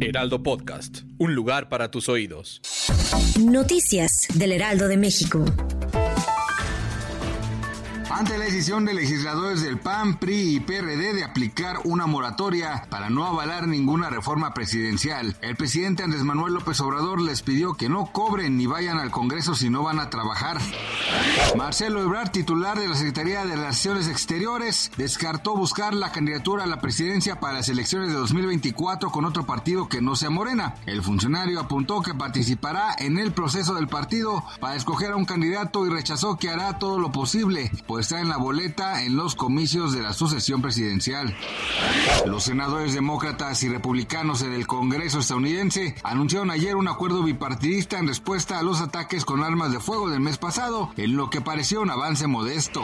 Heraldo Podcast. Un lugar para tus oídos. Noticias del Heraldo de México. Ante la decisión de legisladores del PAN, PRI y PRD de aplicar una moratoria para no avalar ninguna reforma presidencial, el presidente Andrés Manuel López Obrador les pidió que no cobren ni vayan al Congreso si no van a trabajar. Marcelo Ebrard, titular de la Secretaría de Relaciones Exteriores, descartó buscar la candidatura a la presidencia para las elecciones de 2024 con otro partido que no sea Morena. El funcionario apuntó que participará en el proceso del partido para escoger a un candidato y rechazó que hará todo lo posible, pues está en la boleta en los comicios de la sucesión presidencial. Los senadores demócratas y republicanos en el Congreso estadounidense anunciaron ayer un acuerdo bipartidista en respuesta a los ataques con armas de fuego del mes pasado, en lo que pareció un avance modesto.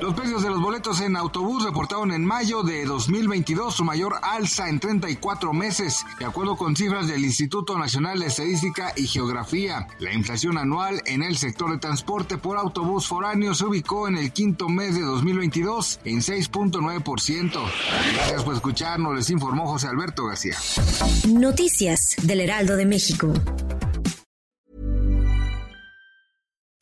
Los precios de los boletos en autobús reportaron en mayo de 2022 su mayor alza en 34 meses, de acuerdo con cifras del Instituto Nacional de Estadística y Geografía. La inflación anual en el sector de transporte por autobús foráneo se ubicó en el quinto mes de 2022 en 6.9%. Gracias por escucharnos, les informó José Alberto García. Noticias del Heraldo de México.